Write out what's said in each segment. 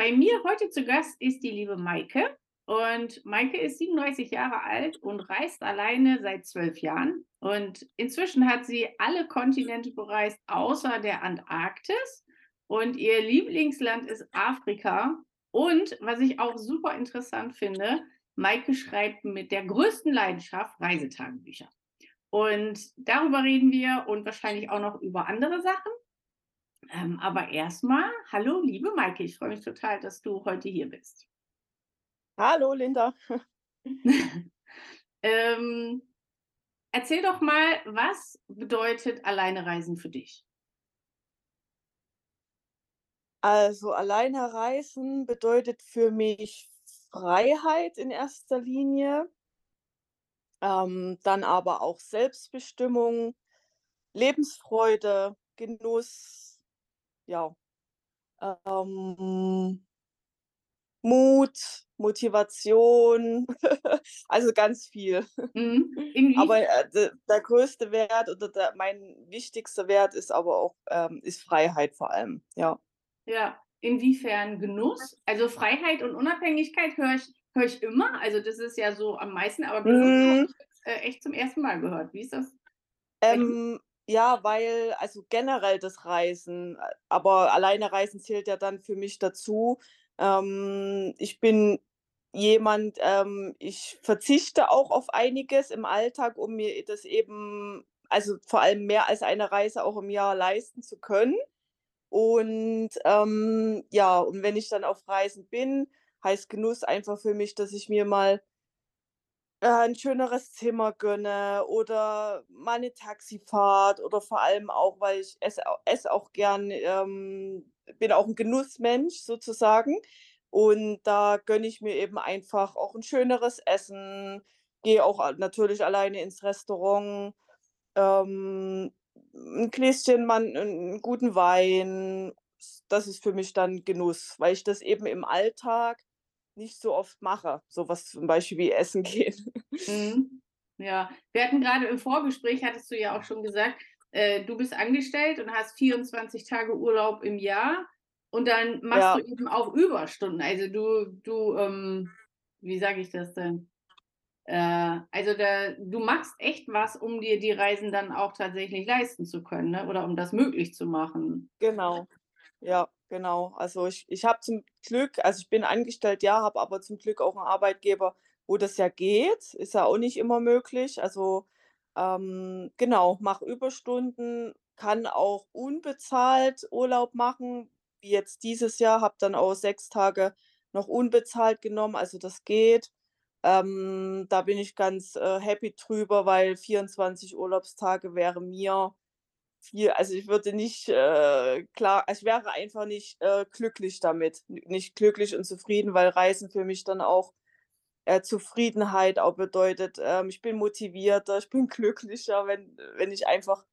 Bei mir heute zu Gast ist die liebe Maike. Und Maike ist 37 Jahre alt und reist alleine seit zwölf Jahren. Und inzwischen hat sie alle Kontinente bereist, außer der Antarktis. Und ihr Lieblingsland ist Afrika. Und was ich auch super interessant finde, Maike schreibt mit der größten Leidenschaft Reisetagebücher. Und darüber reden wir und wahrscheinlich auch noch über andere Sachen. Ähm, aber erstmal, hallo, liebe Maike, ich freue mich total, dass du heute hier bist. Hallo, Linda. ähm, erzähl doch mal, was bedeutet alleine reisen für dich? Also, alleine reisen bedeutet für mich Freiheit in erster Linie, ähm, dann aber auch Selbstbestimmung, Lebensfreude, Genuss, ja, ähm, Mut, Motivation, also ganz viel. Mhm. Aber äh, der größte Wert oder der, mein wichtigster Wert ist aber auch ähm, ist Freiheit vor allem, ja. Ja, inwiefern Genuss? Also Freiheit und Unabhängigkeit höre ich, hör ich immer. Also das ist ja so am meisten, aber Genuss mhm. habe ich äh, echt zum ersten Mal gehört. Wie ist das? Ähm, ja, weil also generell das Reisen, aber alleine Reisen zählt ja dann für mich dazu. Ähm, ich bin jemand, ähm, ich verzichte auch auf einiges im Alltag, um mir das eben, also vor allem mehr als eine Reise auch im Jahr leisten zu können. Und ähm, ja, und wenn ich dann auf Reisen bin, heißt Genuss einfach für mich, dass ich mir mal äh, 'n schöneres Zimmer gönne oder mal 'ne Taxifahrt oder vor allem auch, weil ich esse esse auch gern, ähm bin auch ein Genussmensch sozusagen. Und da gönne ich mir eben einfach auch ein schöneres Essen, gehe auch natürlich alleine ins Restaurant, ähm, 'n Gläschen mal 'n guten Wein. das ist für mich dann Genuss, weil ich das eben im Alltag nicht so oft mache, so was zum Beispiel wie Essen gehen. Mhm. Ja, wir hatten gerade im Vorgespräch, hattest du ja auch schon gesagt, äh, du bist angestellt und hast 24 Tage Urlaub im Jahr und dann machst ja. du eben auch Überstunden. Also du, du, ähm, wie sage ich das denn? Äh, also da, du machst echt was, um dir die Reisen dann auch tatsächlich leisten zu können, ne? oder um das möglich zu machen. Genau, ja. Genau, also ich ich habe zum Glück also ich bin angestellt, ja, habe aber zum Glück auch einen Arbeitgeber, wo das ja geht. Ist ja auch nicht immer möglich. Also, ähm, genau, mache Überstunden, kann auch unbezahlt Urlaub machen, wie jetzt dieses Jahr, habe dann auch 6 Tage noch unbezahlt genommen, also das geht. Ähm, da bin ich ganz, äh, happy drüber, weil 24 Urlaubstage wäre mir viel also ich würde nicht, äh, klar ich wäre einfach nicht, äh, glücklich damit. nicht glücklich und zufrieden, weil Reisen für mich dann auch, äh, Zufriedenheit auch bedeutet. Ähm, ich bin motivierter, ich bin glücklicher, wenn wenn ich einfach,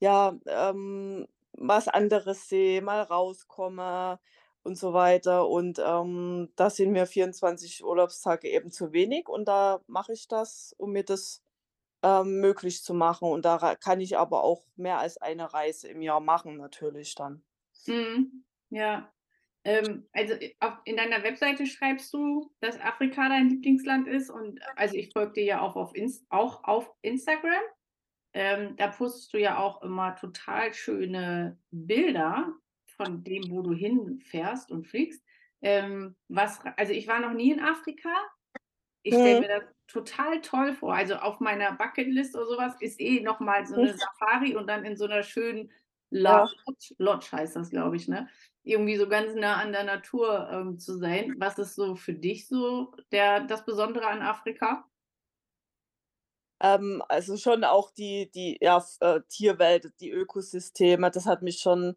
ja, ähm, was anderes sehe, mal rauskomme und so weiter. Und, ähm, da sind mir 24 Urlaubstage eben zu wenig und da mache ich das, um mir das ähm, möglich zu machen. Und da kann ich aber auch mehr als eine Reise im Jahr machen natürlich dann. Mhm. Ja. Ähm, also auf, in deiner Webseite schreibst du, dass Afrika dein Lieblingsland ist und also ich folge dir ja auch auf, Inst auch auf Instagram. Ähm, da postest du ja auch immer total schöne Bilder von dem, wo du hinfährst und fliegst. Ähm, was, also ich war noch nie in Afrika. Ich stelle mhm. mir das total toll vor. Also auf meiner Bucketlist oder sowas ist eh nochmal so eine Safari und dann in so einer schönen Lodge, Lodge heißt das, glaube ich, ne? Irgendwie so ganz nah an der Natur ähm, zu sein. Was ist so für dich so der, das Besondere an Afrika? Ähm, also schon auch die, die ja, äh, Tierwelt, die Ökosysteme, das hat mich schon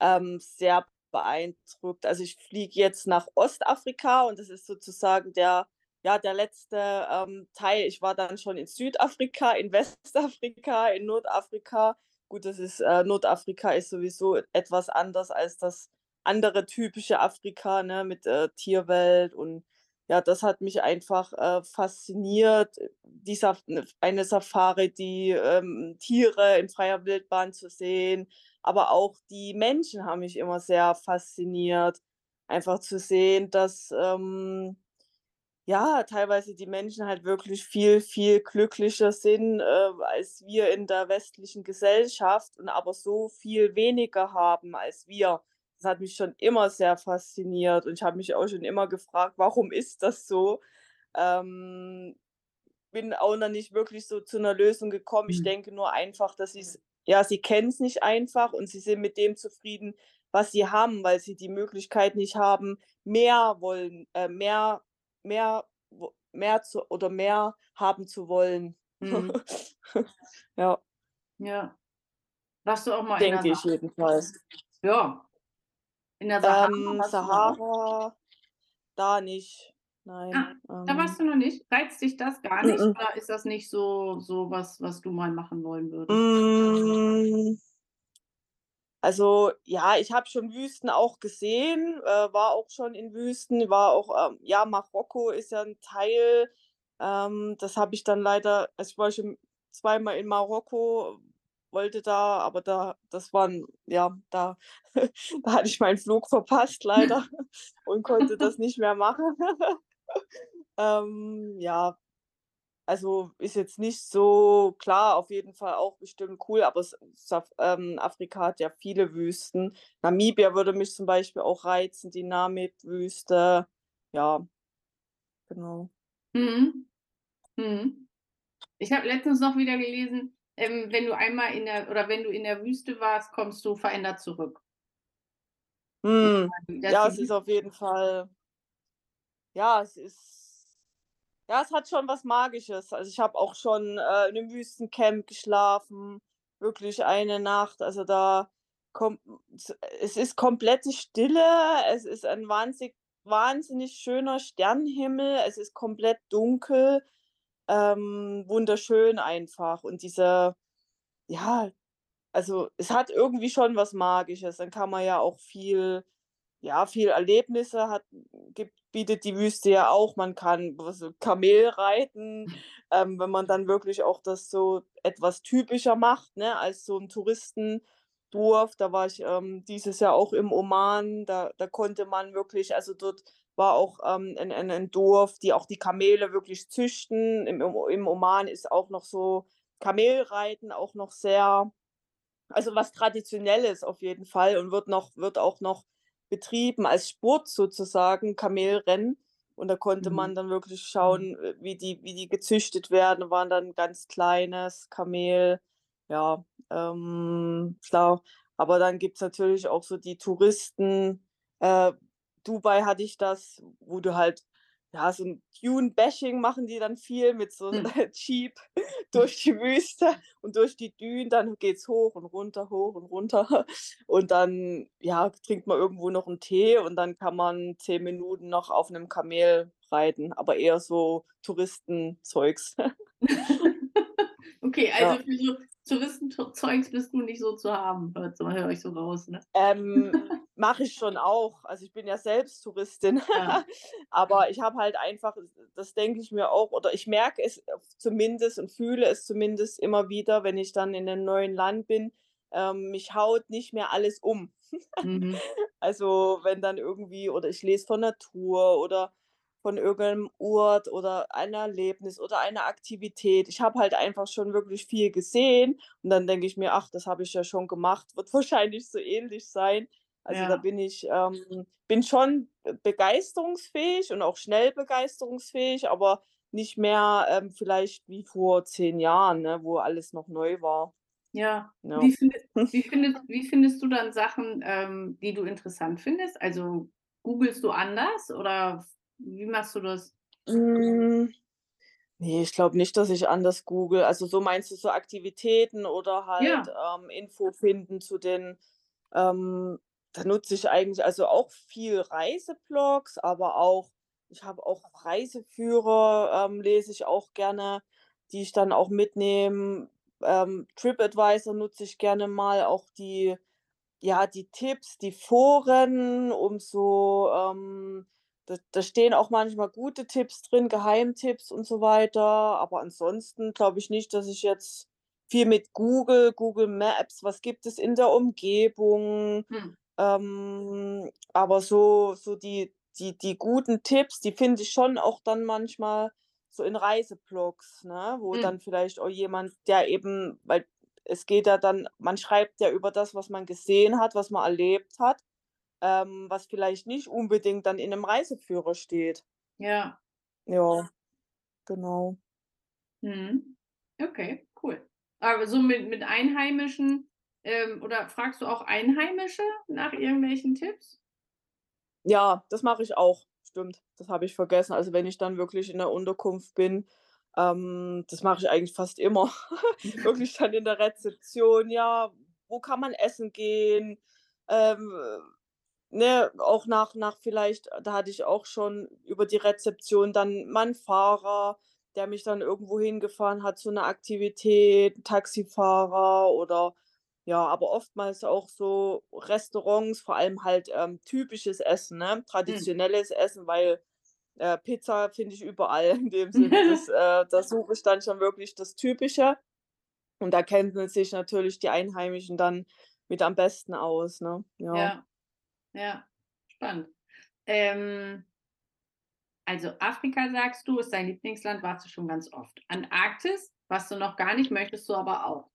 ähm, sehr beeindruckt. Also ich fliege jetzt nach Ostafrika und das ist sozusagen der ja, der letzte, ähm, Teil ich war dann schon in Südafrika, in Westafrika, in Nordafrika. Gut, das ist äh, Nordafrika ist sowieso etwas anders als das andere typische Afrika, ne, mit, äh, Tierwelt und ja, das hat mich einfach, äh, fasziniert, die ne, eine Safari, die, ähm, Tiere in freier Wildbahn zu sehen, aber auch die Menschen haben mich immer sehr fasziniert. einfach zu sehen, dass, ähm, ja, teilweise die Menschen halt wirklich viel, viel glücklicher sind, äh, als wir in der westlichen Gesellschaft und aber so viel weniger haben als wir. Das hat mich schon immer sehr fasziniert und ich habe mich auch schon immer gefragt: „Warum ist das so?“ Ähm, bin auch noch nicht wirklich so zu 'ner Lösung gekommen. Ich Mhm. denke nur einfach, dass sie's ja, sie kennen's nicht einfach und sie sind mit dem zufrieden, was sie haben, weil sie die Möglichkeit nicht haben, mehr wollen äh, mehr mehr mehr zu oder mehr haben zu wollen. Mhm. Ja. Ja. Warst du auch mal Denke ich jedenfalls. Ja. In der Sahara Ähm, da? Sahara, da nicht, Ah, nein, da ähm warst du noch nicht? Reizt dich das gar nicht Mh-mh. oder ist das nicht so so was, was du mal machen wollen würdest? Hm also, ja, ich habe schon Wüsten auch gesehen, äh, war auch schon in Wüsten, war auch, ähm ja, Marokko ist ja 'n Teil, ähm, das habe ich dann leider also, ich war schon zweimal in Marokko, wollte da aber da das waren ja, da da hatte ich meinen Flug verpasst leider und konnte das nicht mehr machen. Ähm, ja, also, ist jetzt nicht so klar, auf jeden Fall auch bestimmt cool, aber S Saf ähm, Afrika hat ja viele Wüsten. Namibia würde mich zum Beispiel auch reizen, die Namib-Wüste, ja. Genau. Mhm. Mhm. Ich habe letztens noch wieder gelesen, ähm, wenn du einmal in der oder wenn du in der Wüste warst, kommst du verändert zurück. Dass Ja, es ist auf jeden Fall ja, es ist ja, es hat schon was Magisches. Also, ich habe auch schon, äh, in 'nem Wüstencamp geschlafen, wirklich eine Nacht. Also, da kommt es ist komplette Stille, es ist ein wahnsinnig wahnsinnig schöner Sternenhimmel, es ist komplett dunkel, ähm, wunderschön einfach. Und diese ja, also, es hat irgendwie schon was Magisches. Dann kann man ja auch viel ja, viel Erlebnisse hat gibt bietet die Wüste ja auch. Man kann was Kamel reiten, ähm, wenn man dann wirklich auch das so etwas typischer macht, ne, als so 'n Touristendorf. Da war ich, ähm, dieses Jahr auch im Oman, da da konnte man wirklich also, dort war auch, ähm, 'n 'n 'n Dorf, die auch die Kamele wirklich züchten. Im im im Oman ist auch noch so Kamelreiten auch noch sehr also, was Traditionelles auf jeden Fall und wird noch wird auch noch betrieben als Sport sozusagen, Kamelrennen. Und da konnte Mhm. man dann wirklich schauen, äh, wie die wie die gezüchtet werden, waren dann ganz kleines Kamel, ja, ähm, klar. Aber dann gibt's natürlich auch so die Touristen äh, Dubai hatte ich das, wo du halt ja, so 'n Dune-Bashing machen die dann viel mit so Hm. Jeep durch die Wüste und durch die Dünen, dann geht's hoch und runter, hoch und runter. Und dann, ja, trinkt man irgendwo noch 'n Tee und dann kann man 10 Minuten noch auf 'nem Kamel reiten, aber eher so Touristenzeugs. Okay, also, Ja. für so Touristen-T Zeugs bist du nicht so zu haben, hört höre ich so raus, ne? Ähm, mache ich schon auch. Also, ich bin ja selbst Touristin, Ja. aber ich habe halt einfach das denke ich mir auch oder ich merke es zumindest und fühle es zumindest immer wieder, wenn ich dann in 'nem neuen Land bin, ähm, mich haut nicht mehr alles um. Mhm. Also, wenn dann irgendwie oder ich lese von Natur oder von irgendeinem Ort oder ein Erlebnis oder eine Aktivität. Ich habe halt einfach schon wirklich viel gesehen und dann denke ich mir: „Ach, das habe ich ja schon gemacht, wird wahrscheinlich so ähnlich sein.“ Also, da Ja. bin ich ähm, bin schon be begeisterungsfähig und auch schnell begeisterungsfähig, aber nicht mehr, ähm, vielleicht wie vor 10 Jahren, ne, wo alles noch neu war. Ja. Ja. Wie findet wie findest wie findest du dann Sachen, ähm, die du interessant findest? Also, googelst du anders oder wie machst du das? Hm, ne, ich glaube nicht, dass ich anders google. Also, so meinst du so Aktivitäten oder halt, Ja. ähm, Info finden zu den ähm, da nutze ich eigentlich also, auch viel Reiseblogs, aber auch ich habe auch Reiseführer, ähm, lese ich auch gerne, die ich dann auch mitnehme. Ähm, Tripadvisor nutze ich gerne mal, auch die ja, die Tipps, die Foren, um so ähm, da da stehen auch manchmal gute Tipps drin, Geheimtipps und so weiter. Aber ansonsten glaube ich nicht, dass ich jetzt viel mit Google Google Maps, was gibt es in der Umgebung? Hm. Ähm, aber so so die die die guten Tipps, die finde ich schon auch dann manchmal so in Reiseblogs, ne, wo Mhm. dann vielleicht auch jemand, der eben weil es geht ja dann man schreibt ja über das, was man gesehen hat, was man erlebt hat, ähm, was vielleicht nicht unbedingt dann in 'nem Reiseführer steht. Ja. Ja, genau. Mhm. Okay, cool. Aber so mit mit Einheimischen ähm, oder fragst du auch Einheimische nach irgendwelchen Tipps? Ja, das mache ich auch. Stimmt, das habe ich vergessen. Also, wenn ich dann wirklich in der Unterkunft bin, ähm, das mache ich eigentlich fast immer. Wirklich dann in der Rezeption: „Ja, wo kann man essen gehen?“ Ähm, ne, auch nach nach vielleicht da hatte ich auch schon über die Rezeption dann mal 'n Fahrer, der mich dann irgendwo hingefahren hat zu 'ner Aktivität, Taxifahrer oder ja, aber oftmals auch so Restaurants, vor allem halt, ähm, typisches Essen, ne, Mhm. traditionelles Essen, weil, äh, Pizza finde ich überall in dem Sinne. Das äh, da suche ich dann schon wirklich das Typische und da kennen sich natürlich die Einheimischen dann mit am besten aus, ne? Ja. Ja, ja, spannend. Ähm also Afrika sagst du, ist dein Lieblingsland, warst du schon ganz oft. Antarktis warst du noch gar nicht, möchtest du aber auch.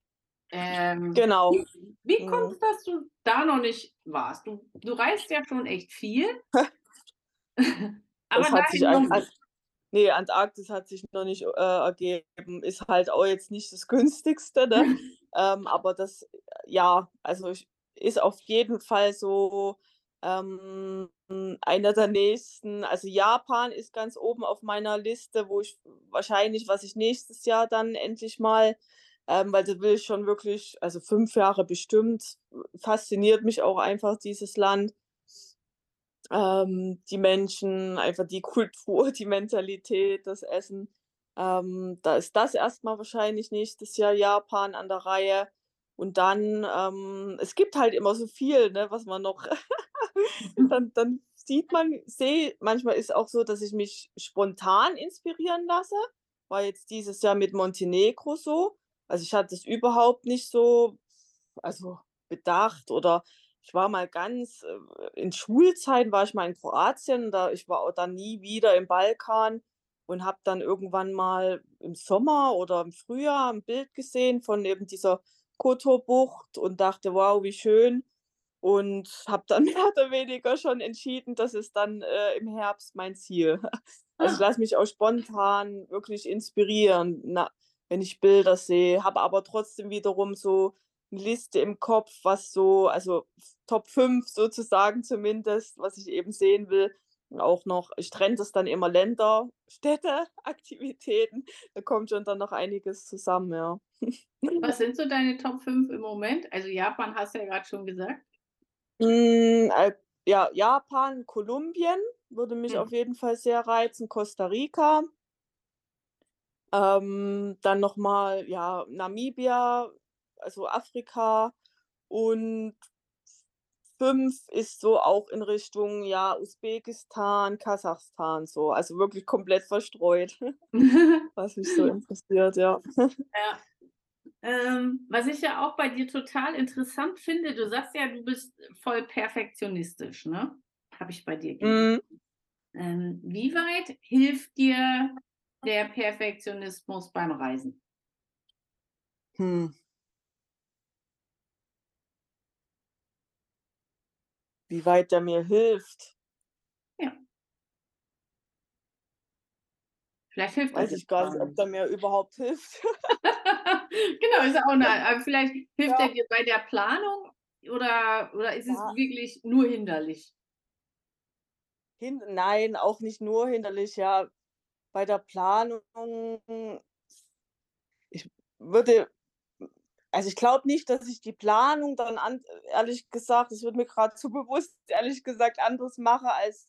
Ähm, Genau. wie wie Mhm. kommt's, dass du da noch nicht warst? Du du reist ja schon echt viel aber Es hat sich noch nicht. ne, Antarktis hat sich noch nicht, äh, ergeben. Ist halt auch jetzt nicht das Günstigste, ne? Ähm, aber das ja, also ich ist auf jeden Fall so, ähm, einer der nächsten also Japan ist ganz oben auf meiner Liste, wo ich wahrscheinlich was ich nächstes Jahr dann endlich mal ähm, weil da will ich schon wirklich also 5 Jahre bestimmt, fasziniert mich auch einfach dieses Land. Ähm, die Menschen, einfach die Kultur, die Mentalität, das Essen. Ähm, da ist das erst mal wahrscheinlich nächstes Jahr Japan an der Reihe. Und dann ähm, es gibt halt immer so viel, ne, was man noch dann dann sieht man sehe manchmal ist auch so, dass ich mich spontan inspirieren lasse. War jetzt dieses Jahr mit Montenegro so. Also, ich hatte das überhaupt nicht so also, bedacht oder ich war mal ganz äh, in Schulzeiten war ich mal in Kroatien, da ich war auch dann nie wieder im Balkan und habe dann irgendwann mal im Sommer oder im Frühjahr 'n Bild gesehen von eben dieser Kotor-Bucht und dachte: „Wow, wie schön.“ Und habe dann mehr oder weniger schon entschieden, das ist dann, äh, im Herbst mein Ziel. Also, ich Ah. lasse mich auch spontan wirklich inspirieren, na wenn ich Bilder sehe, habe aber trotzdem wiederum so 'ne Liste im Kopf, was so also Top 5 sozusagen zumindest, was ich eben sehen will. Auch noch ich trenne das dann immer Länder, Städte, Aktivitäten. Da kommt schon dann noch einiges zusammen, ja. Was sind so deine Top 5 im Moment? Also Japan hast du ja grad schon gesagt. Hm, äh, ja, Japan, Kolumbien würde mich Mhm. auf jeden Fall sehr reizen, Costa Rica. Ähm, dann noch mal, ja, Namibia, also Afrika und 5 ist so auch in Richtung, ja, Usbekistan, Kasachstan so, also wirklich komplett verstreut, was mich so interessiert, ja. Ja. Ähm, was ich ja auch bei dir total interessant finde, du sagst ja, du bist voll perfektionistisch, ne? Habe ich bei dir. Mhm. Ähm, wie weit hilft dir der Perfektionismus beim Reisen? Hm. Wie weit der mir hilft? Ja. Vielleicht hilft er Weiß ich gar nicht, ob der mir überhaupt hilft. Genau, ist auch 'ne aber vielleicht hilft er Ja. dir bei der Planung oder oder ist es Ja. wirklich nur hinderlich? Hin nein, auch nicht nur hinderlich, ja. Bei der Planung ich würde also, ich glaube nicht, dass ich die Planung dann an ehrlich gesagt, das wird mir grad zu bewusst, ehrlich gesagt, anders mache als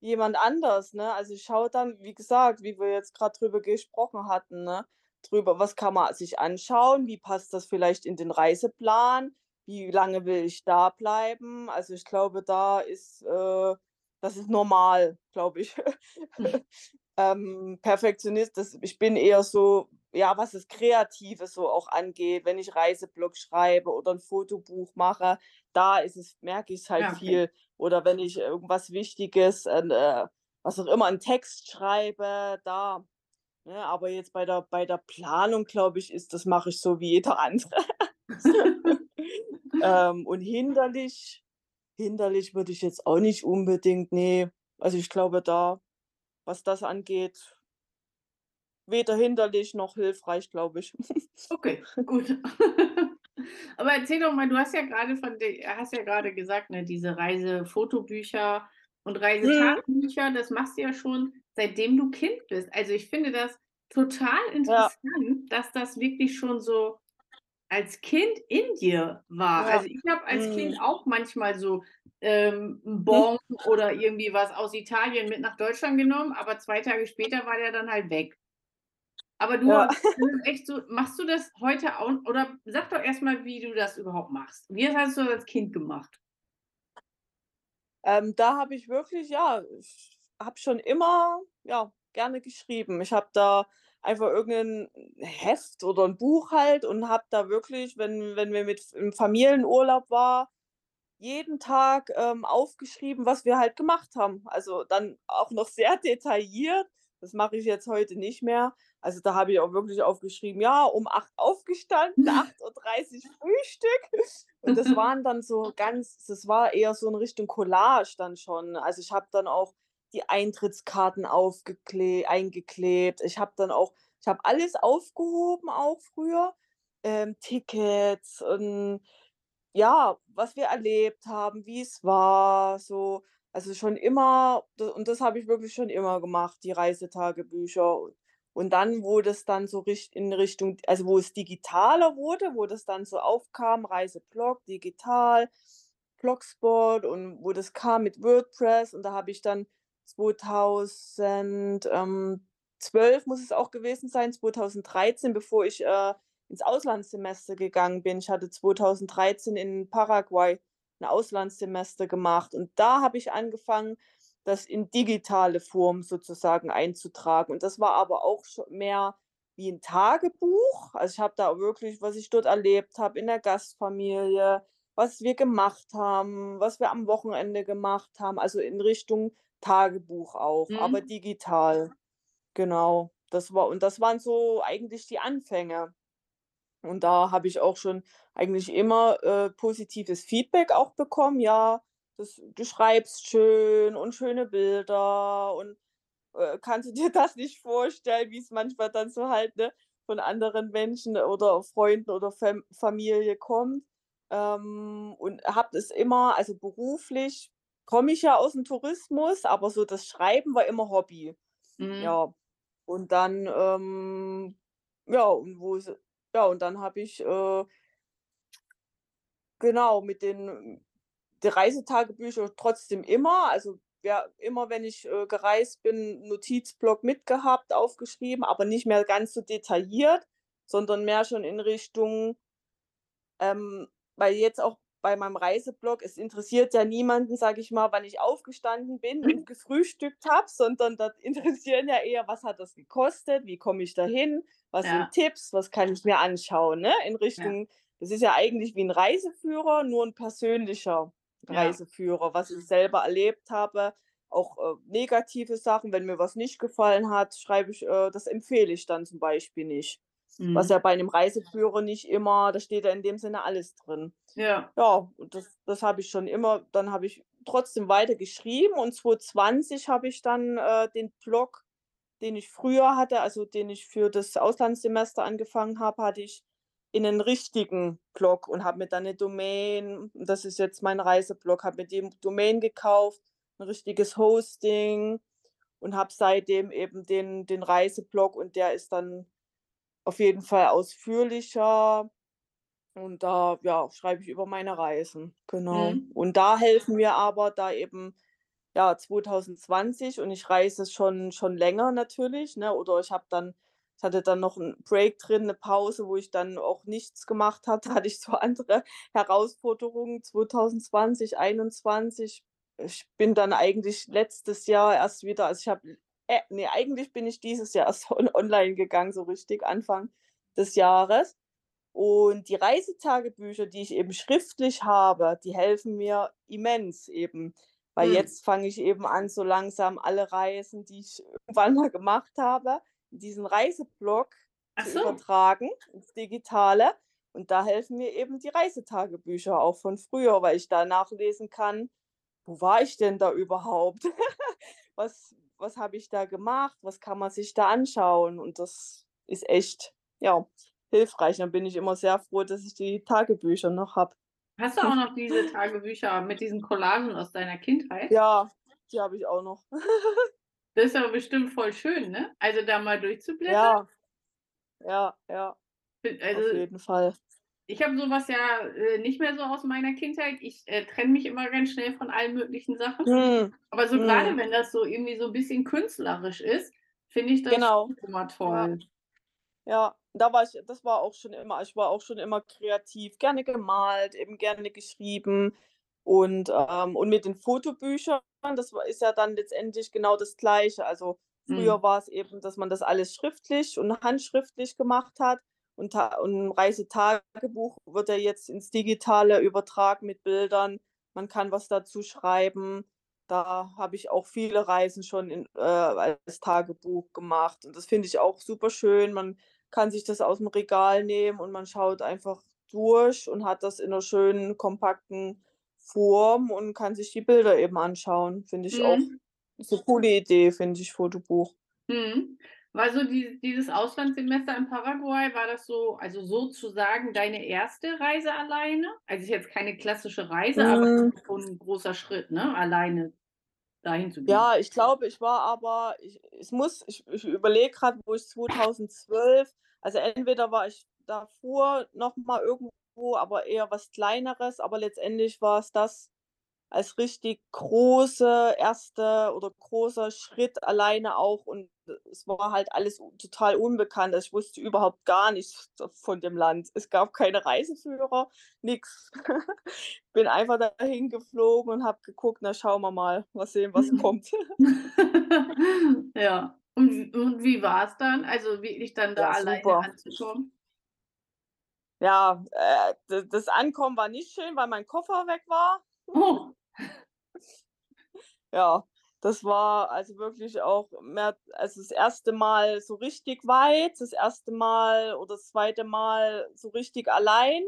jemand anders, ne? Also, ich schaue dann, wie gesagt, wie wir jetzt grad drüber gesprochen hatten, ne, drüber, was kann man sich anschauen, wie passt das vielleicht in den Reiseplan, wie lange will ich da bleiben? Also, ich glaube, da ist äh, das ist normal, glaube ich. Ähm, Perfektionist, das ich bin eher so ja, was das Kreative so auch angeht, wenn ich Reiseblog schreibe oder 'n Fotobuch mache, da ist es merke ich's halt Ja, okay. viel. Oder wenn ich irgendwas Wichtiges, äh, was auch immer, 'n Text schreibe, da, ne? Aber jetzt bei der bei der Planung, glaube ich, ist das mache ich so wie jeder andere. Ähm, und hinderlich hinderlich würde ich jetzt auch nicht unbedingt ne. Also, ich glaube da, was das angeht weder hinderlich noch hilfreich, glaube ich. Okay, gut. Aber erzähl doch mal, du hast ja grade von hast ja grade gesagt, ne, diese Reisefotobücher und Mhm. Reisetagebücher, das machst du ja schon, seitdem du Kind bist. Also, ich finde das total Ja. interessant, dass das wirklich schon so als Kind in dir war. Ja. Also, ich habe als Kind Mhm. auch manchmal so, ähm, Hm. Bon oder irgendwie was aus Italien mit nach Deutschland genommen, aber 2 Tage später war der dann halt weg. Aber du Ja. das ist echt so machst du das heute auch oder sag doch erst mal, wie du das überhaupt machst. Wie hast du das als Kind gemacht? Ähm, da habe ich wirklich ja, ich habe schon immer, ja, gerne geschrieben. Ich habe da einfach irgend 'nen Heft oder 'n Buch halt und habe da wirklich, wenn wenn wir mit im Familienurlaub war, jeden Tag, ähm, aufgeschrieben, was wir halt gemacht haben. Also, dann auch noch sehr detailliert. Das mache ich jetzt heute nicht mehr. Also, da habe ich auch wirklich aufgeschrieben, ja, um 8 aufgestanden, 8:30 Frühstück. Und das waren dann so ganz das war eher so in Richtung Collage dann schon. Also, ich habe dann auch die Eintrittskarten eingeklebt. Ich habe dann auch ich habe alles aufgehoben auch früher, ähm, Tickets und ja, was wir erlebt haben, wie's war, so. Also, schon immer und das habe ich wirklich schon immer gemacht, die Reisetagebücher. Und dann, wo das dann so in Richtung also, wo es digitaler wurde, wo das dann so aufkam, Reiseblog digital, Blogspot und wo das kam mit WordPress und da habe ich dann 2000, ähm, 12 muss es auch gewesen sein, 2013, bevor ich, äh, ins Auslandssemester gegangen bin. Ich hatte 2013 in Paraguay 'n Auslandssemester gemacht und da habe ich angefangen, das in digitale Form sozusagen einzutragen. Und das war aber auch mehr wie 'n Tagebuch. Also, ich habe da wirklich, was ich dort erlebt habe in der Gastfamilie, was wir gemacht haben, was wir am Wochenende gemacht haben, also, in Richtung Tagebuch auch, aber Mhm. digital. Genau, das war und das waren so eigentlich die Anfänge. Und da habe ich auch schon eigentlich immer, äh, positives Feedback auch bekommen: „Ja, das du schreibst schön und schöne Bilder und, äh, kannst du dir das nicht vorstellen?“ Wie's manchmal dann so halt, ne, von anderen Menschen oder Freunden oder Fam Familie kommt. Ähm, und habe das immer also, beruflich komme ich ja aus'm Tourismus, aber so das Schreiben war immer Hobby. Mhm. Ja, und dann, ähm ja, und wo es ja, und dann habe ich, äh genau, mit den die Reisetagebücher trotzdem immer. Also, ja, immer wenn ich, äh, gereist bin, Notizblock mitgehabt, aufgeschrieben, aber nicht mehr ganz so detailliert, sondern mehr schon in Richtung ähm, weil jetzt auch bei meinem Reiseblog es interessiert ja niemanden, sage ich mal, wann ich aufgestanden bin und gefrühstückt habe, sondern das interessieren ja eher: „Was hat das gekostet? Wie komme ich dahin? Was sind Ja. Tipps? Was kann ich mir anschauen?“, ne? In Ja. Richtung das ist ja eigentlich wie 'n Reiseführer, nur 'n persönlicher Ja. Reiseführer, was ich selber erlebt habe, auch, äh, negative Sachen. Wenn mir was nicht gefallen hat, schreibe ich, äh das empfehle ich dann zum Beispiel nicht. Was Mhm. ja bei 'nem Reiseführer nicht immer da steht ja in dem Sinne alles drin. Ja. Ja, und das das habe ich schon immer dann habe ich trotzdem weiter geschrieben und 2020 habe ich dann, äh, den Blog, den ich früher hatte also, den ich für das Auslandssemester angefangen habe, hatte ich in 'nen richtigen Blog und habe mir dann 'ne Domain das ist jetzt mein Reiseblog habe mir die Domain gekauft, 'n richtiges Hosting und habe seitdem eben den den Reiseblog und der ist dann auf jeden Fall ausführlicher. Und da, ja, schreibe ich über meine Reisen, genau. Mhm. Und da helfen mir aber da eben, ja, 2020 und ich reise schon schon länger natürlich, ne, oder ich habe dann ich hatte dann noch 'n Break drin, 'ne Pause, wo ich dann auch nichts gemacht. Da hatte ich so andere Herausforderungen 2020, 21. Ich bin dann eigentlich letztes Jahr erst wieder also, ich habe Äh, ne, eigentlich bin ich dieses Jahr erst on online gegangen, so richtig Anfang des Jahres. Und die Reisetagebücher, die ich eben schriftlich habe, die helfen mir immens eben. Weil Mhm. jetzt fange ich eben an, so langsam alle Reisen, die ich irgendwann mal gemacht habe, in diesen Reiseblog Ach zu so. übertragen ins Digitale. Und da helfen mir eben die Reisetagebücher auch von früher, weil ich da nachlesen kann: „Wo war ich denn da überhaupt? Was was habe ich da gemacht? Was kann man sich da anschauen?“ Und das ist echt, ja, hilfreich. Dann bin ich immer sehr froh, dass ich die Tagebücher noch habe. Hast du auch noch diese Tagebücher mit diesen Collagen aus deiner Kindheit? Ja, die habe ich auch noch. Das ist aber bestimmt voll schön, ne? Also, da mal durchzublättern. Ja. Ja, ja, Bin auf also jeden Fall. ich habe so was ja, äh, nicht mehr so aus meiner Kindheit. Ich, äh, trenne mich immer ganz schnell von allen möglichen Sachen. Mhm. Aber so grade Mhm. wenn das so irgendwie so 'n bisschen künstlerisch ist, finde ich das Genau. immer toll. Ja, da war ich das war auch schon immer ich war auch schon immer kreativ, gerne gemalt, eben gerne geschrieben. Und, ähm und mit den Fotobüchern, das war ist ja dann letztendlich genau das Gleiche. Also, Mhm. früher war's eben, dass man das alles schriftlich und handschriftlich gemacht hat und und Reisetagebuch wird ja jetzt ins Digitale übertragen mit Bildern. Man kann was dazu schreiben. Da habe ich auch viele Reisen schon in äh, als Tagebuch gemacht und das finde ich auch superschön. Man kann sich das aus'm Regal nehmen und man schaut einfach durch und hat das in 'ner schönen, kompakten Form und kann sich die Bilder eben anschauen. Finde ich auch Mhm. ist 'ne coole Idee, finde ich, Fotobuch. Mhm. War so die dieses Auslandssemester in Paraguay, war das so also, sozusagen deine 1. Reise alleine? Also, jetzt keine klassische Reise, aber Hm. schon 'n großer Schritt, ne, alleine dahin zu gehen. Ja, ich glaube, ich war aber ich es muss ich ich überlege grad, wo ich 2012 also, entweder war ich davor noch mal irgendwo, aber eher was Kleineres, aber letztendlich war's das als richtig große 1. oder großer Schritt alleine auch und es war halt alles total unbekannt. Also, ich wusste überhaupt gar nichts von dem Land. Es gab keine Reiseführer, nix. Bin einfach dahin geflogen und habe geguckt: „Na, schauen wir mal, mal sehen, was kommt.“ Ja. Und w und wie war's dann? Also, wirklich dann da Ja, alleine super. anzukommen? Ja, äh, das Ankommen war nicht schön, weil mein Koffer weg war. Oh. Ja, das war also wirklich auch mehr also, das 1. Mal so richtig weit, das 1. Mal oder das 2. Mal so richtig allein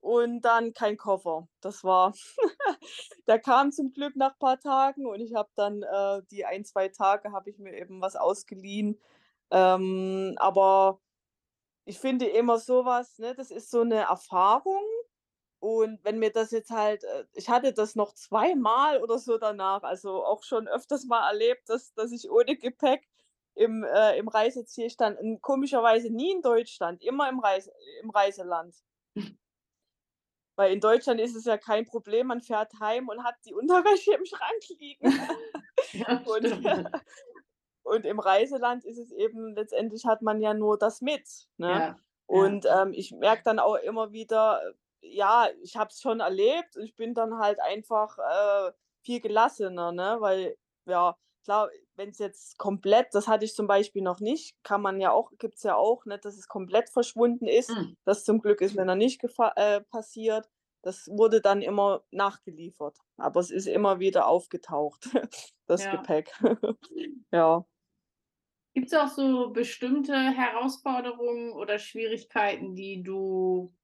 und dann kein Koffer. Das war der kam zum Glück nach paar Tagen und ich habe dann, äh die 1, 2 Tage habe ich mir eben was ausgeliehen. Ähm, aber ich finde immer so was, ne, das ist so 'ne Erfahrung und wenn mir das jetzt halt äh, ich hatte das noch zweimal oder so danach, also, auch schon öfters mal erlebt, dass dass ich ohne Gepäck im äh, im Reiseziel stand und komischerweise nie in Deutschland, immer im Reise im Reiseland. Weil in Deutschland ist es ja kein Problem, man fährt heim und hat die Unterwäsche im Schrank liegen. Ja, Und und im Reiseland ist es eben letztendlich hat man ja nur das mit, ne? Ja, ja. Und, ähm, ich merke dann auch immer wieder, ja, ich habe es schon erlebt und ich bin dann halt einfach, äh, viel gelassener, ne? Weil, ja, klar, wenn's jetzt komplett das hatte ich zum Beispiel noch nicht, kann man ja auch gibt's ja auch, ne, dass es komplett verschwunden ist. Mhm. Das zum Glück ist mir noch nicht äh, passiert. Das wurde dann immer nachgeliefert, aber es ist immer wieder aufgetaucht, das Ja. Gepäck. Ja. Gibt's auch so bestimmte Herausforderungen oder Schwierigkeiten, die du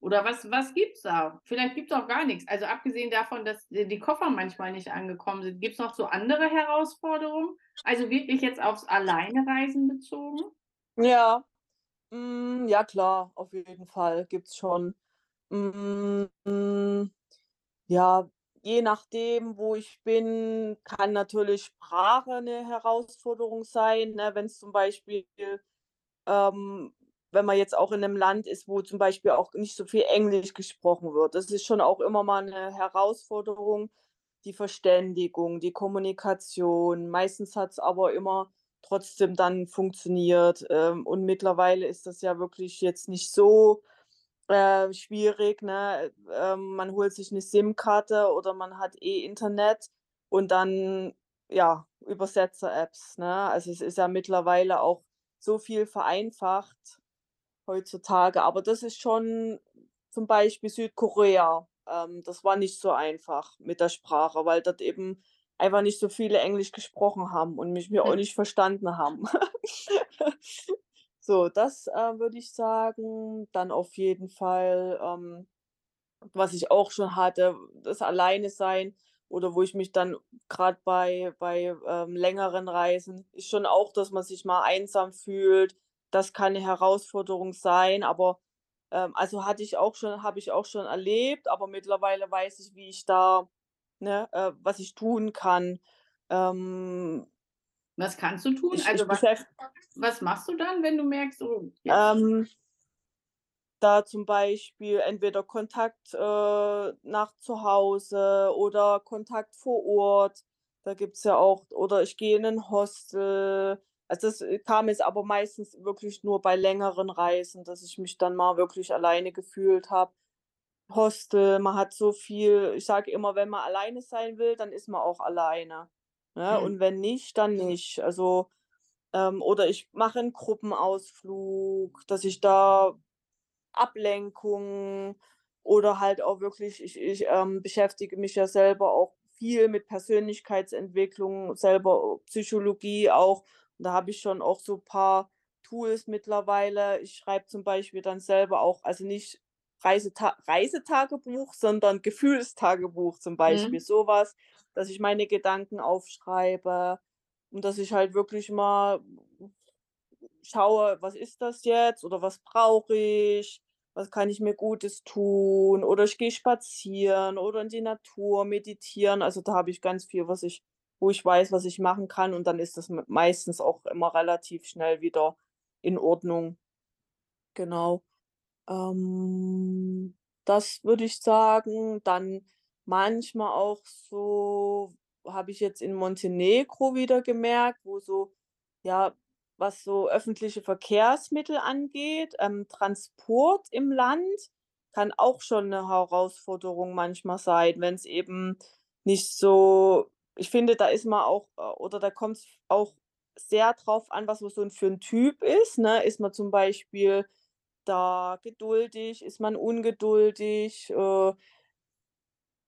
oder was was gibt's da? Vielleicht gibt's auch gar nix. Also, abgesehen davon, dass die Koffer manchmal nicht angekommen sind, gibt's noch so andere Herausforderungen? Also, wirklich jetzt aufs Alleinereisen bezogen? Ja. Hm, ja klar, auf jeden Fall gibt's schon. Hm, ja, je nachdem, wo ich bin, kann natürlich Sprache 'ne Herausforderung sein, ne? Wenn's zum Beispiel ähm, wenn man jetzt auch in 'nem Land ist, wo zum Beispiel auch nicht so viel Englisch gesprochen wird. Das ist schon auch immer mal 'ne Herausforderung, die Verständigung, die Kommunikation. Meistens hat's aber immer trotzdem dann funktioniert, ähm, und mittlerweile ist das ja wirklich jetzt nicht so, äh, schwierig, ne? Ähm, man holt sich 'ne SIM-Karte oder man hat eh Internet und dann, ja, Übersetzer-Apps, ne? Also, es ist ja mittlerweile auch so viel vereinfacht heutzutage, aber das ist schon zum Beispiel Südkorea, ähm, das war nicht so einfach mit der Sprache, weil dort eben einfach nicht so viele Englisch gesprochen haben und mich mir auch Mhm. nicht verstanden haben. So, das, äh, würde ich sagen. Dann auf jeden Fall, ähm, was ich auch schon hatte, das Alleine-Sein oder wo ich mich dann grad bei bei, ähm, längeren Reisen ist schon auch, dass man sich mal einsam fühlt. Das kann 'ne Herausforderung sein, aber, ähm also, hatte ich auch schon habe ich auch schon erlebt, aber mittlerweile weiß ich, wie ich da ne, äh, was ich tun kann. Ähm Was kannst du tun? ich Also, ich was was machst du dann, wenn du merkst, oh, ja. Ähm da zum Beispiel entweder Kontakt, äh, nach zu Hause oder Kontakt vor Ort. Da gibt's ja auch oder ich gehe in 'nen Hostel. Also, das, äh, kam jetzt aber meistens wirklich nur bei längeren Reisen, dass ich mich dann mal wirklich alleine gefühlt habe. Hostel, man hat so viel ich sage immer, wenn man alleine sein will, dann ist man auch alleine, ne? Mhm. Und wenn nicht, dann nicht. Also, ähm oder ich mache 'n Gruppenausflug, dass ich da Ablenkung oder halt auch wirklich ich ich, ähm, beschäftige mich ja selber auch viel mit Persönlichkeitsentwicklung, selber Psychologie auch. Da habe ich schon auch so paar Tools mittlerweile. Ich schreibe zum Beispiel dann selber auch also, nicht Reiseta Reisetagebuch, sondern Gefühlstagebuch zum Beispiel, Mhm. so was, dass ich meine Gedanken aufschreibe und dass ich halt wirklich mal schaue: „Was ist das jetzt?“ oder „Was brauche ich? Was kann ich mir Gutes tun?“ Oder ich gehe spazieren oder in die Natur, meditieren. Also, da habe ich ganz viel, was ich wo ich weiß, was ich machen kann und dann ist das meistens auch immer relativ schnell wieder in Ordnung. Genau. Ähm, das würde ich sagen. Dann manchmal auch so habe ich jetzt in Montenegro wieder gemerkt, wo so ja, was so öffentliche Verkehrsmittel angeht, ähm, Transport im Land kann auch schon 'ne Herausforderung manchmal sein, wenn's eben nicht so ich finde, da ist man auch äh, oder da kommt's auch sehr drauf an, was man so für 'n Typ ist, ne? Ist man zum Beispiel da geduldig? Ist man ungeduldig? Äh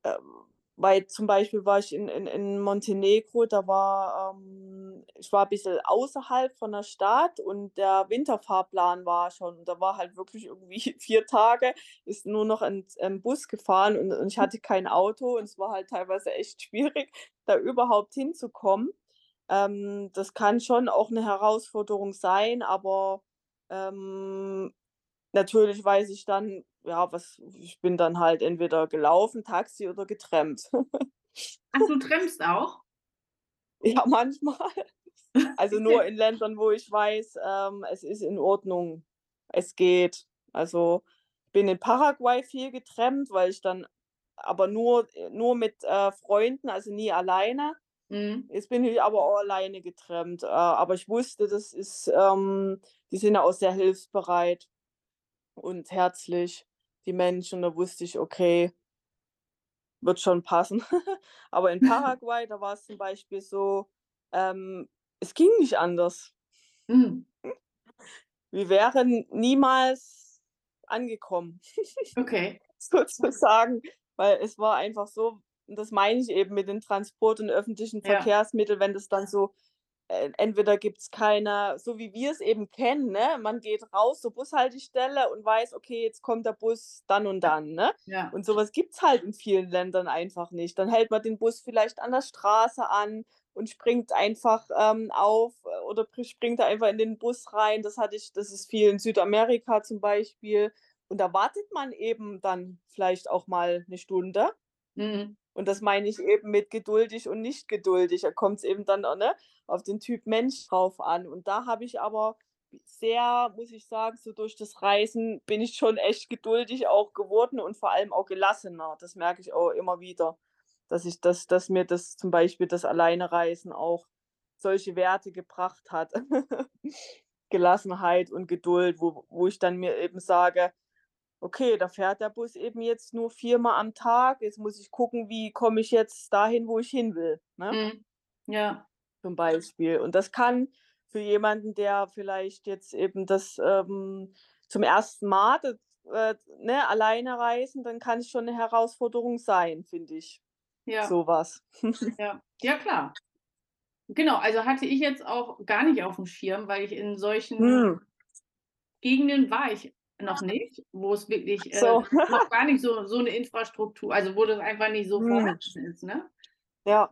ähm, weil zum Beispiel war ich in in in Montenegro, da war ähm, ich war bisschen außerhalb von der Stadt und der Winterfahrplan war schon da war halt wirklich irgendwie 4 Tage ist nur noch 'n 'n Bus gefahren und und ich hatte kein Auto und es war halt teilweise echt schwierig, da überhaupt hinzukommen. Ähm, das kann schon auch 'ne Herausforderung sein, aber, ähm, natürlich weiß ich dann, ja, was ich bin dann halt entweder gelaufen, Taxi oder getrampt. Ach, du trampst auch? Ja, manchmal. Also, nur in Ländern, wo ich weiß, ähm, es ist in Ordnung. Es geht. Also, bin in Paraguay viel getrampt, weil ich dann aber nur äh, nur mit, äh, Freunden, also, nie alleine. Mhm. Jetzt bin ich aber auch alleine getrampt, äh, aber ich wusste, das ist ähm, die sind ja auch sehr hilfsbereit und herzlich, die Menschen. Da wusste ich: „Okay“ „wird schon passen.“ Aber in Paraguay, da war's zum Beispiel so, ähm, es ging nicht anders. Mhm. Wir wären niemals angekommen, Okay. sozusagen, weil es war einfach so und das meine ich eben mit den Transport und öffentlichen Ja. Verkehrsmittel, wenn das dann so äh, entweder gibt's keine so wie wir's eben kennen, ne? Man geht raus zur Bushaltestelle und weiß: „Okay, jetzt kommt der Bus dann und dann“, ne? Ja. Und so was gibt's halt in vielen Ländern einfach nicht. Dann hält man den Bus vielleicht an der Straße an und springt einfach, ähm, auf oder br springt einfach in den Bus rein. Das hatte ich das ist viel in Südamerika zum Beispiel. Und da wartet man eben dann vielleicht auch mal 'ne Stunde. Mhm. Und das meine ich eben mit geduldig und nicht geduldig. Da kommt's eben dann ne, auf den Typ Mensch drauf an. Und da habe ich aber sehr muss ich sagen, so durch das Reisen bin ich schon echt geduldig auch geworden und vor allem auch gelassener. Das merke ich auch immer wieder, dass ich dass dass mir das zum Beispiel das Alleinereisen auch solche Werte gebracht hat. Gelassenheit und Geduld, wo wo ich dann mir eben sage: „Okay, da fährt der Bus eben jetzt nur viermal am Tag. Jetzt muss ich gucken, wie komme ich jetzt dahin, wo ich hin will“, ne? Mhm. Ja. zum Beispiel. Und das kann für jemanden, der vielleicht jetzt eben das, ähm, zum 1. Mal d äh, ne, alleine reisen, dann kann es schon 'ne Herausforderung sein, finde ich, Ja. so was. Ja. Ja, klar. Genau, also hatte ich jetzt auch gar nicht aufm Schirm, weil ich in solchen Mhm. Gegenden war ich noch nicht, wo es wirklich, äh, So. noch gar nicht so so 'ne Infrastruktur also, wo das einfach nicht so Mhm. vorhanden ist, ne? Ja.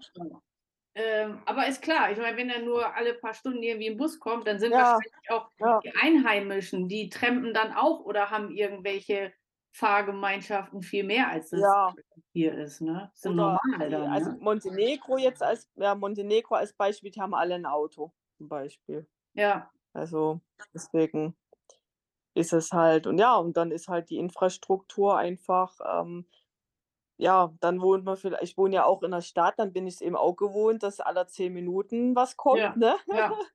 Ähm, aber ist klar, ich meine, wenn er nur alle paar Stunden irgendwie 'n Bus kommt, dann sind Ja, wahrscheinlich auch ja. die Einheimischen, die trampen dann auch oder haben irgendwelche Fahrgemeinschaften viel mehr, als das Ja. hier ist, ne? Ja Oder normal dann, also, ne? Montenegro jetzt als ja, Montenegro als Beispiel, die haben alle 'n Auto zum Beispiel. Ja. Also, deswegen ist es halt und ja, und dann ist halt die Infrastruktur einfach, ähm ja, dann wohnt man viellei ich wohne ja auch in der Stadt, dann bin ich's eben auch gewohnt, dass alle 10 Minuten was kommt, Ja, ne? ja.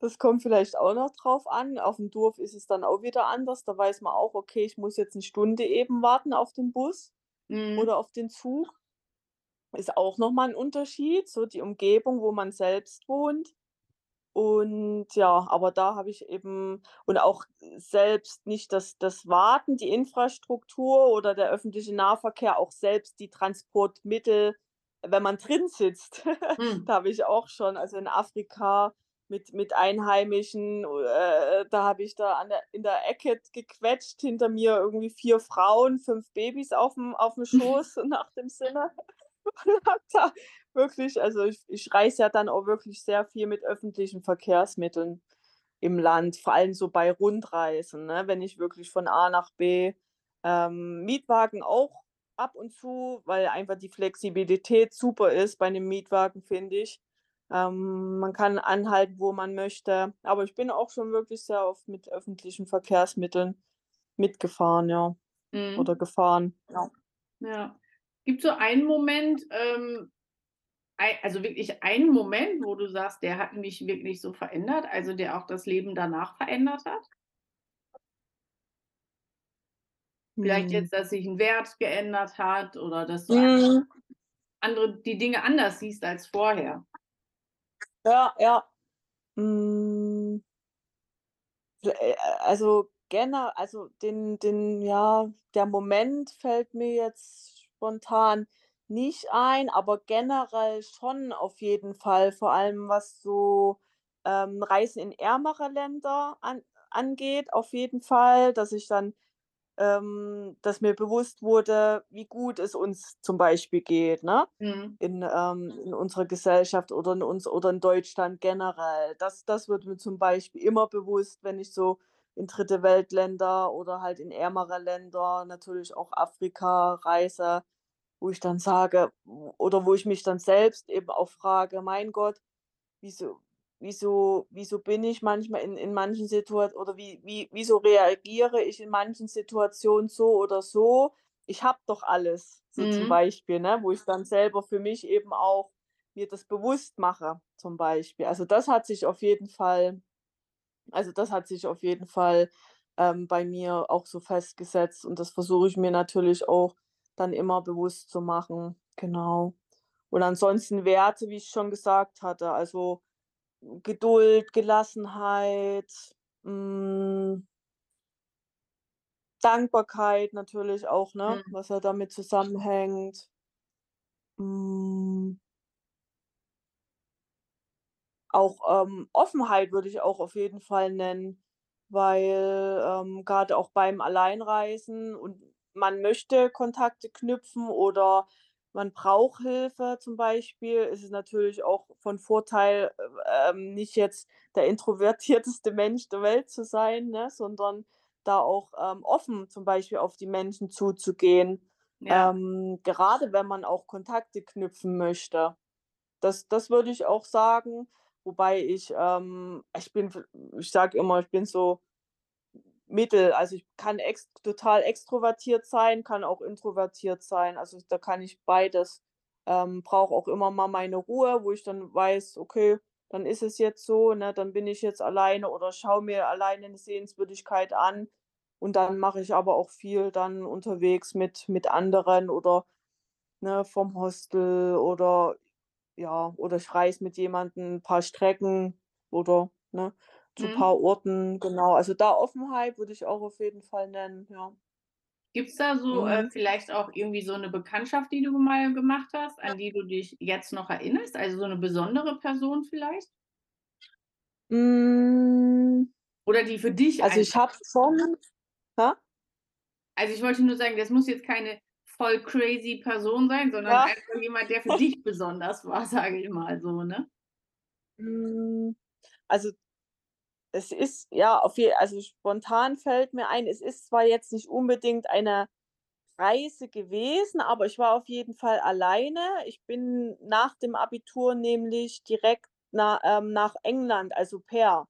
Das kommt vielleicht auch noch drauf an. Aufm Dorf ist es dann auch wieder anders. Da weiß man auch: „Okay, ich muss jetzt 'ne Stunde eben warten auf den Bus Mhm. oder auf den Zug.“ Ist auch noch mal 'n Unterschied, so die Umgebung, wo man selbst wohnt. Und ja, aber da habe ich eben und auch selbst nicht das das Warten, die Infrastruktur oder der öffentliche Nahverkehr, auch selbst die Transportmittel, wenn man drin sitzt. Mhm. Da habe ich auch schon also, in Afrika mit mit Einheimischen, äh, da habe ich da der in der Ecke gequetscht, hinter mir irgendwie 4 Frauen, 5 Babys aufm aufm Schoß, so nach dem Sinne. Und habe da wirklich also, ich ich reise ja dann auch wirklich sehr viel mit öffentlichen Verkehrsmitteln im Land, vor allem so bei Rundreisen, ne, wenn ich wirklich von A nach B ähm, Mietwagen auch ab und zu, weil einfach die Flexibilität super ist bei 'nem Mietwagen, finde ich. Ähm, man kann anhalten, wo man möchte. Aber ich bin auch schon wirklich sehr oft mit öffentlichen Verkehrsmitteln mitgefahren, ja oder Mhm. gefahren, ja. Ja. Gibt's so einen Moment, ähm, also, wirklich einen Moment, wo du sagst, der hat mich wirklich so verändert, also, der auch das Leben danach verändert hat? Vielleicht Mhm. jetzt, dass sich 'n Wert geändert hat oder dass du Mhm. andere die Dinge anders siehst als vorher. Ja, ja. Hm Äh, also, gene also, den den ja, der Moment fällt mir jetzt spontan nicht ein, aber generell schon auf jeden Fall, vor allem was so, ähm, Reisen in ärmere Länder an angeht, auf jeden Fall, dass ich dann ähm, dass mir bewusst wurde, wie gut es uns zum Beispiel geht, ne, Mhm. in ähm, in unserer Gesellschaft oder in uns oder in Deutschland generell. Das das wird mir zum Beispiel immer bewusst, wenn ich so in Dritte-Welt-Länder oder halt in ärmere Länder, natürlich auch Afrika reise, wo ich dann sage oder wo ich mich dann selbst eben auch frage: „Mein Gott, wieso wieso wieso bin ich manchmal in in manchen Situat oder wie wie wieso reagiere ich in manchen Situationen so oder so? Ich habe doch alles“, so zum Mhm. Beispiel, ne, wo ich dann selber für mich eben auch mir das bewusst mache, zum Beispiel. Also, das hat sich auf jeden Fall also, das hat sich auf jeden Fall, ähm, bei mir auch so festgesetzt und das versuche ich mir natürlich auch dann immer bewusst zu machen, genau. Und ansonsten Werte, wie ich schon gesagt hatte, also, Geduld, Gelassenheit, hm Dankbarkeit natürlich auch, ne, Mhm. was ja damit zusammenhängt. Hm Auch, ähm, Offenheit würde ich auch auf jeden Fall nennen, weil, ähm, grade auch beim Alleinreisen und man möchte Kontakte knüpfen oder man braucht Hilfe zum Beispiel, ist es natürlich auch von Vorteil, äh, ähm, nicht jetzt der introvertierteste Mensch der Welt zu sein, ne, sondern da auch, ähm, offen zum Beispiel auf die Menschen zuzugehen, Ja. ähm, gerade wenn man auch Kontakte knüpfen möchte. Das das würde ich auch sagen, wobei ich, ähm ich bin ich sage immer, ich bin so mittel. Also, ich kann ext total extrovertiert sein, kann auch introvertiert sein. Also, da kann ich beides. Ähm, brauche auch immer mal meine Ruhe, wo ich dann weiß: „Okay, dann ist es jetzt so, ne, dann bin ich jetzt alleine oder schaue mir alleine 'ne Sehenswürdigkeit an.“ Und dann mache ich aber auch viel dann unterwegs mit mit anderen oder, ne, vom Hostel oder ja, oder ich reise mit jemandem 'n paar Strecken oder, ne, zu Mhm. paar Orten, genau. Also, da Offenheit würde ich auch auf jeden Fall nennen, ja. Gibt's da so, äh, Mhm. vielleicht auch irgendwie so 'ne Bekanntschaft, die du mal gemacht hast, an die du dich jetzt noch erinnerst? Also, so 'ne besondere Person vielleicht? Hm. Oder die für dich Also, ich habe schon hä? Also, ich wollte nur sagen, das muss jetzt keine voll crazy Person sein, sondern Ja. einfach jemand, der für dich besonders war, sage ich mal so, ne? Hm, also es ist ja, auf je also spontan fällt mir ein, es ist zwar jetzt nicht unbedingt eine Reise gewesen, aber ich war auf jeden Fall alleine. Ich bin nach dem Abitur nämlich direkt na ähm, nach England als Au-pair.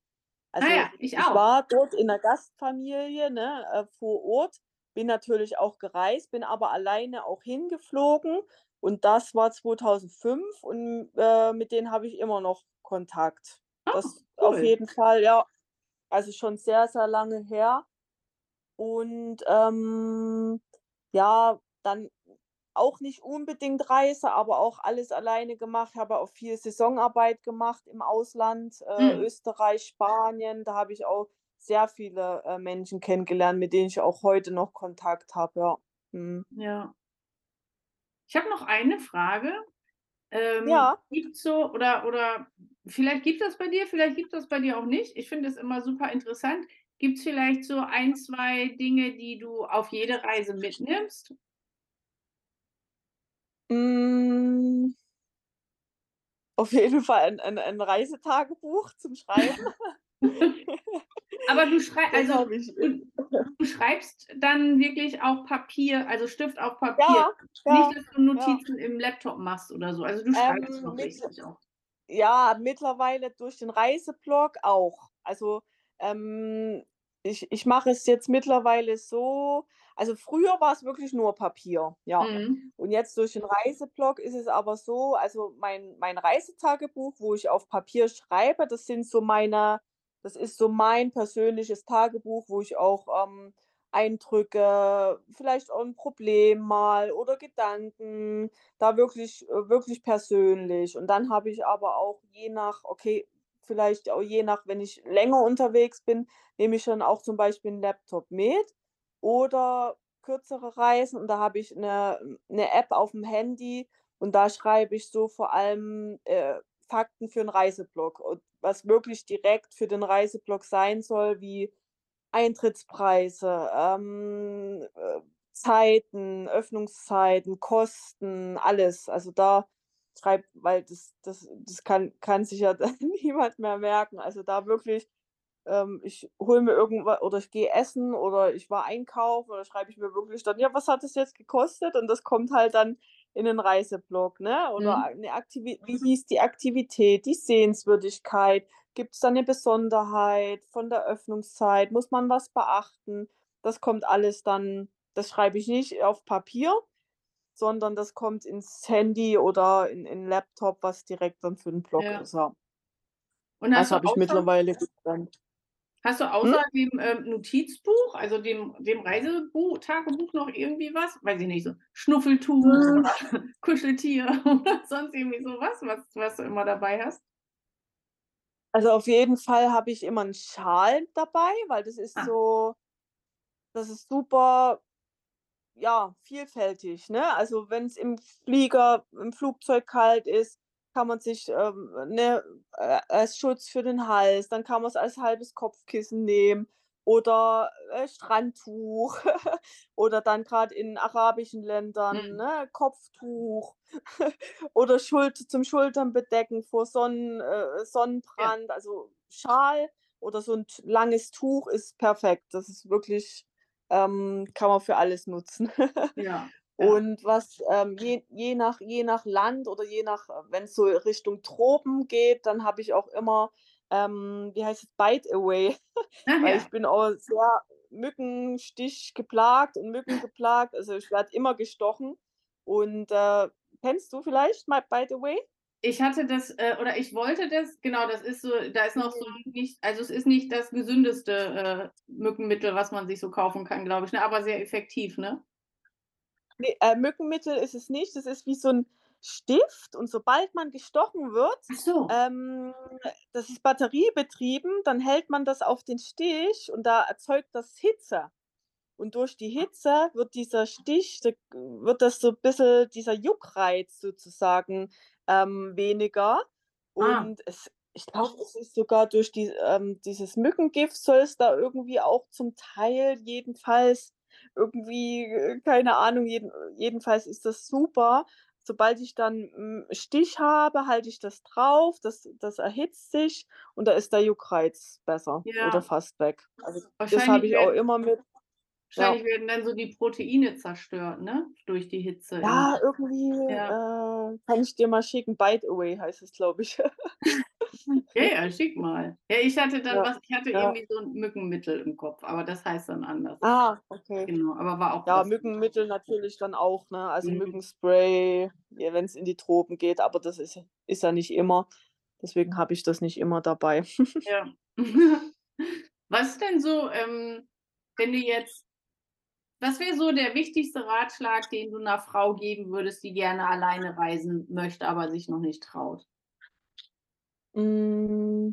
Ah Also, ja, ich ich war dort in 'ner Gastfamilie, ne, äh, vor Ort, bin natürlich auch gereist, bin aber alleine auch hingeflogen und das war 2005 und, äh, mit denen habe ich immer noch Kontakt. Oh, Das auf cool. jeden Fall, ja. Also, schon sehr, sehr lange her. Und, ähm, ja, dann auch nicht unbedingt Reise, aber auch alles alleine gemacht, habe auch viel Saisonarbeit gemacht im Ausland, äh, Mhm. Österreich, Spanien. Da habe ich auch sehr viele, äh, Menschen kennengelernt, mit denen ich auch heute noch Kontakt habe, ja. Mhm. Ja. Ich habe noch eine Frage. Ähm, Ja. gibt's so oder oder vielleicht gibt es das bei dir, vielleicht gibt's das bei dir auch nicht. Ich finde es immer super interessant. Gibt's vielleicht so 1, 2 Dinge, die du auf jede Reise mitnimmst? Hm. Auf jeden Fall ein ein ein Reisetagebuch zum Schreiben. Aber du schrei also, du du schreibst dann wirklich auf Papier, also Stift auf Papier? Ja, ja, Nicht, dass du ja. Notizen im Laptop machst oder so? Also, du schreibst Ähm, noch richtig auch? Ja, mittlerweile durch den Reiseblog auch. Also, ähm, ich ich mache es jetzt mittlerweile so also, früher war's wirklich nur Papier, ja. Mhm. Und jetzt durch den Reiseblog ist es aber so also, mein mein Reisetagebuch, wo ich auf Papier schreibe, das sind so meine das ist so mein persönliches Tagebuch, wo ich auch, ähm, Eindrücke, vielleicht auch 'n Problem mal oder Gedanken, da wirklich äh, wirklich persönlich. Und dann habe ich aber auch je nach okay, vielleicht auch je nach wenn ich länger unterwegs bin, nehme ich dann auch zum Beispiel 'n Laptop mit oder kürzere Reisen und da habe ich 'ne 'ne App auf'm Handy und da schreibe ich so vor allem, äh, Fakten für 'n Reiseblog und was wirklich direkt für den Reiseblog sein soll, wie Eintrittspreise, ähm, äh, Zeiten, Öffnungszeiten, Kosten, alles. Also, da schreibe weil das das das kann kann sich ja niemand mehr merken. Also, da wirklich ähm, ich hole mir irgendwa oder ich gehe essen oder ich war einkaufen oder schreibe ich mir wirklich dann: „Ja, was hat das jetzt gekostet?“ Und das kommt halt dann in den Reiseblog, ne? Oder Mhm. 'ne Aktivi wie hieß die Aktivität, die Sehenswürdigkeit? Gibt's da 'ne Besonderheit von der Öffnungszeit? Muss man was beachten? Das kommt alles dann das schreibe ich nicht auf Papier, sondern das kommt ins Handy oder in in Laptop, was direkt dann für 'n Blog Ja. ist, ja. Und Das du habe ich mittlerweile getrennt. Hast du Hm? außer dem, ähm, Notizbuch, also dem dem Tagebuch noch irgendwie was? Weiß ich nicht, so Schnuffeltuch Hm. Kuscheltier oder sonst irgendwie so was, was du immer dabei hast? Also, auf jeden Fall habe ich immer 'n Schal dabei, weil das ist Ah. so das ist super, ja, vielfältig, ne? Also, wenn's im Flieger im Flugzeug kalt ist, kann man sich, ähm, ne, äh, als Schutz für den Hals dann kann man's als halbes Kopfkissen nehmen oder, äh, Strandtuch oder dann grad in arabischen Ländern, Mhm. ne, Kopftuch oder Schult zum Schultern bedecken vor Sonnen äh, Ja. Sonnenbrand. Also, Schal oder so 'n t langes Tuch ist perfekt. Das ist wirklich ähm, kann man für alles nutzen. Ja, ja. Und was, ähm, je je nach je nach Land oder je nach wenn's so Richtung Tropen geht, dann habe ich auch immer, ähm, wie heißt es, Bite Away, Ach weil ich bin auch sehr Mückenstich-geplagt und mückengeplagt. Also, ich werde immer gestochen und, äh kennst du vielleicht mal Bite Away? Ich hatte das, äh oder ich wollte das genau, das ist so da ist noch so Mhm. nicht also, es ist nicht das gesündeste, äh, Mückenmittel, was man sich so kaufen kann, glaube ich, ne, aber sehr effektiv, ne? Ne, äh, Mückenmittel ist es nicht. Das ist wie so 'n Stift und sobald man gestochen wird, so. ähm, das ist batteriebetrieben, dann hält man das auf den Stich und da erzeugt das Hitze. Und durch die Hitze wird dieser Stich da wird das so 'n bisschen dieser Juckreiz sozusagen, ähm, weniger. Ah. Und es ich glaube, es ist sogar durch die ähm, dieses Mückengift soll es da irgendwie auch zum Teil jedenfalls irgendwie, äh, keine Ahnung, jeden jedenfalls ist das super. Sobald ich dann 'n Stich habe, halte ich das drauf, das das erhitzt sich und da ist der Juckreiz besser oder Ja. fast weg. Also, das habe ich auch immer mit. Ja. wahrscheinlich werden dann so die Proteine zerstört, ne, durch die Hitze Ja, irgendwie, ja. äh, kann ich dir mal schicken. Bite Away heißt es, glaube ich. Ja, ja, schick mal. Ja, ich hatte dann Ja, was ich hatte ja. irgendwie so 'n Mückenmittel im Kopf, aber das heißt dann anders. Ah, okay. Genau, aber war auch Ja, kostenlos. Mückenmittel natürlich dann auch, ne? Also, Mhm. Mückenspray, ja, wenn's in die Tropen geht, aber das ist ja ist ja nicht immer. Deswegen habe ich das nicht immer dabei. Ja. Was denn so, ähm, wenn du jetzt was wäre so der wichtigste Ratschlag, den du 'ner Frau geben würdest, die gerne alleine reisen möchte, aber sich noch nicht traut? Hm.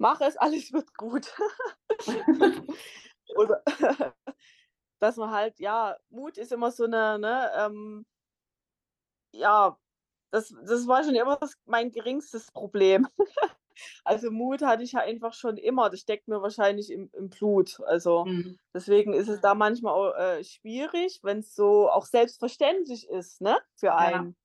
Mach es, alles wird gut. Oder dass man halt ja, Mut ist immer so 'ne ne, ähm ja, das das war schon immer das mein geringstes Problem. Also, Mut hatte ich ja einfach schon immer. Das steckt mir wahrscheinlich im im Blut. Also, Mhm. deswegen ist es da manchmal auch, äh, schwierig, wenn's so auch selbstverständlich ist, ne, für einen.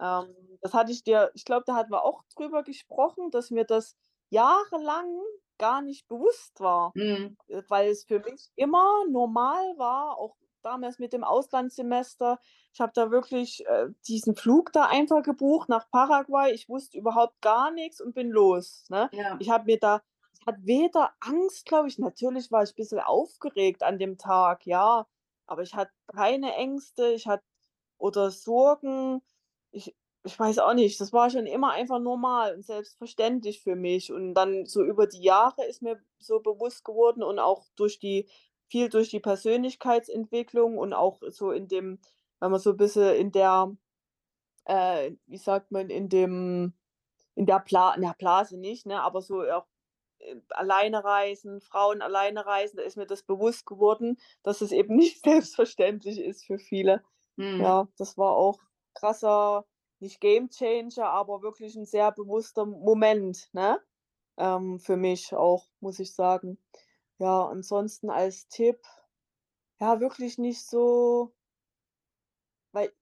Ähm, das hatte ich dir ich glaube, da hatten wir auch drüber gesprochen, dass mir das jahrelang gar nicht bewusst war, Mhm. äh, weil es für mich immer normal war, auch damals mit dem Auslandssemester. Ich habe da wirklich, äh, diesen Flug da einfach gebucht nach Paraguay. Ich wusste überhaupt gar nix und bin los, ne? Ja. Ich habe mir da ich hatte weder Angst, glaube ich natürlich war ich bisschen aufgeregt an dem Tag, ja, aber ich hatte keine Ängste, ich hatte oder Sorgen. Ich ich weiß auch nicht, das war schon immer einfach normal und selbstverständlich für mich. Und dann so über die Jahre ist mir so bewusst geworden und auch durch die viel durch die Persönlichkeitsentwicklung und auch so in dem wenn man so bisschen in der äh, wie sagt man, in dem in der Bla na, Blase nicht, ne, aber so auch, äh, alleine reisen, Frauen alleine reisen, da ist mir das bewusst geworden, dass es eben nicht selbstverständlich ist für viele. Mhm. Ja, das war auch krasser nicht Gamechanger, aber wirklich 'n sehr bewusster Moment, ne, ähm, für mich auch, muss ich sagen. Ja, ansonsten als Tipp, ja, wirklich nicht so weil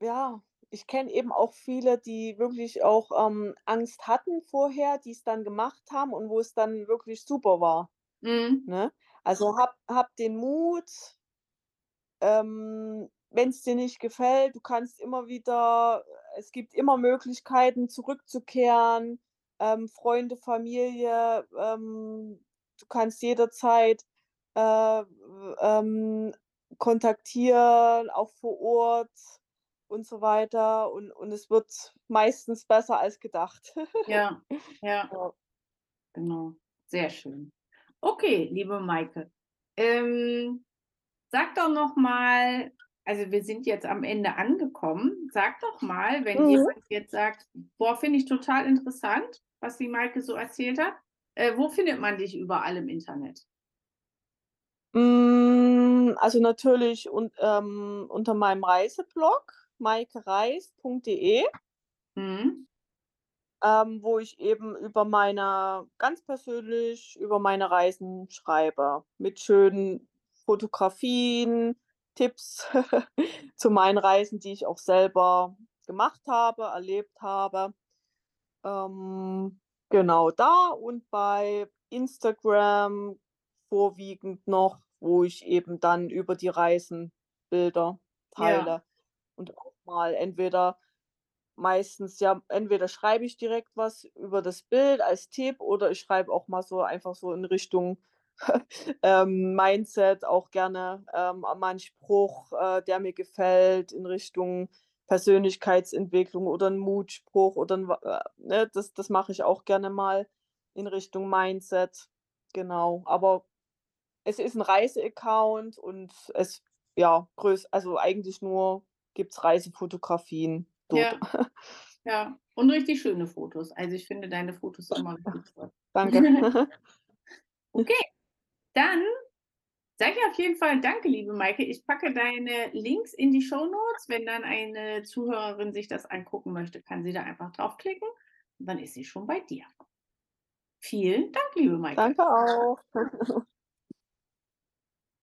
ja, ich kenne eben auch viele, die wirklich auch, ähm, Angst hatten vorher, die's dann gemacht haben und wo es dann wirklich super war, Mhm. ne? Also, hab hab den Mut ähm, wenn's dir nicht gefällt, du kannst immer wieder es gibt immer Möglichkeiten zurückzukehren, ähm, Freunde, Familie, ähm, du kannst jederzeit, äh, ähm, kontaktieren, auch vor Ort und so weiter und und es wird meistens besser als gedacht. Ja, ja. Ja. Genau, sehr schön. Okay, liebe Maike, ähm, sag doch noch mal also, wir sind jetzt am Ende angekommen. Sag doch mal, wenn Mhm. jemand jetzt sagt: „Boah, finde ich total interessant, was die Maike so erzählt hat.“ Äh, wo findet man dich überall im Internet? Hm, also, natürlich un ähm, unter meinem Reiseblog maikereist.de Mhm. ähm, wo ich eben über meine ganz persönlich über meine Reisen schreibe, mit schönen Fotografien, Tipps zu meinen Reisen, die ich auch selber gemacht habe, erlebt habe. Ähm, genau, da und bei Instagram vorwiegend noch, wo ich eben dann über die Reisen Bilder Ja. teile und auch mal entweder meistens ja, entweder schreibe ich direkt was über das Bild als Tipp oder ich schreibe auch mal so einfach so in Richtung, ähm, Mindset auch gerne, ähm, mal Spruch, äh, der mir gefällt in Richtung Persönlichkeitsentwicklung oder 'n Mutspruch oder 'n wa äh, ne, das das mache ich auch gerne mal in Richtung Mindset, genau. Aber es ist 'n Reise-Account und es ja, größ also, eigentlich nur gibt's Reisefotografien dort. Ja. Ja, und richtig schöne Fotos. Also, ich finde deine Fotos immer richtig toll. Danke. Okay, dann sage ich auf jeden Fall danke, liebe Maike. Ich packe deine Links in die Shownotes. Wenn dann eine Zuhörerin sich das angucken möchte, kann sie da einfach draufklicken und dann ist sie schon bei dir. Vielen Dank, liebe Maike. Danke auch.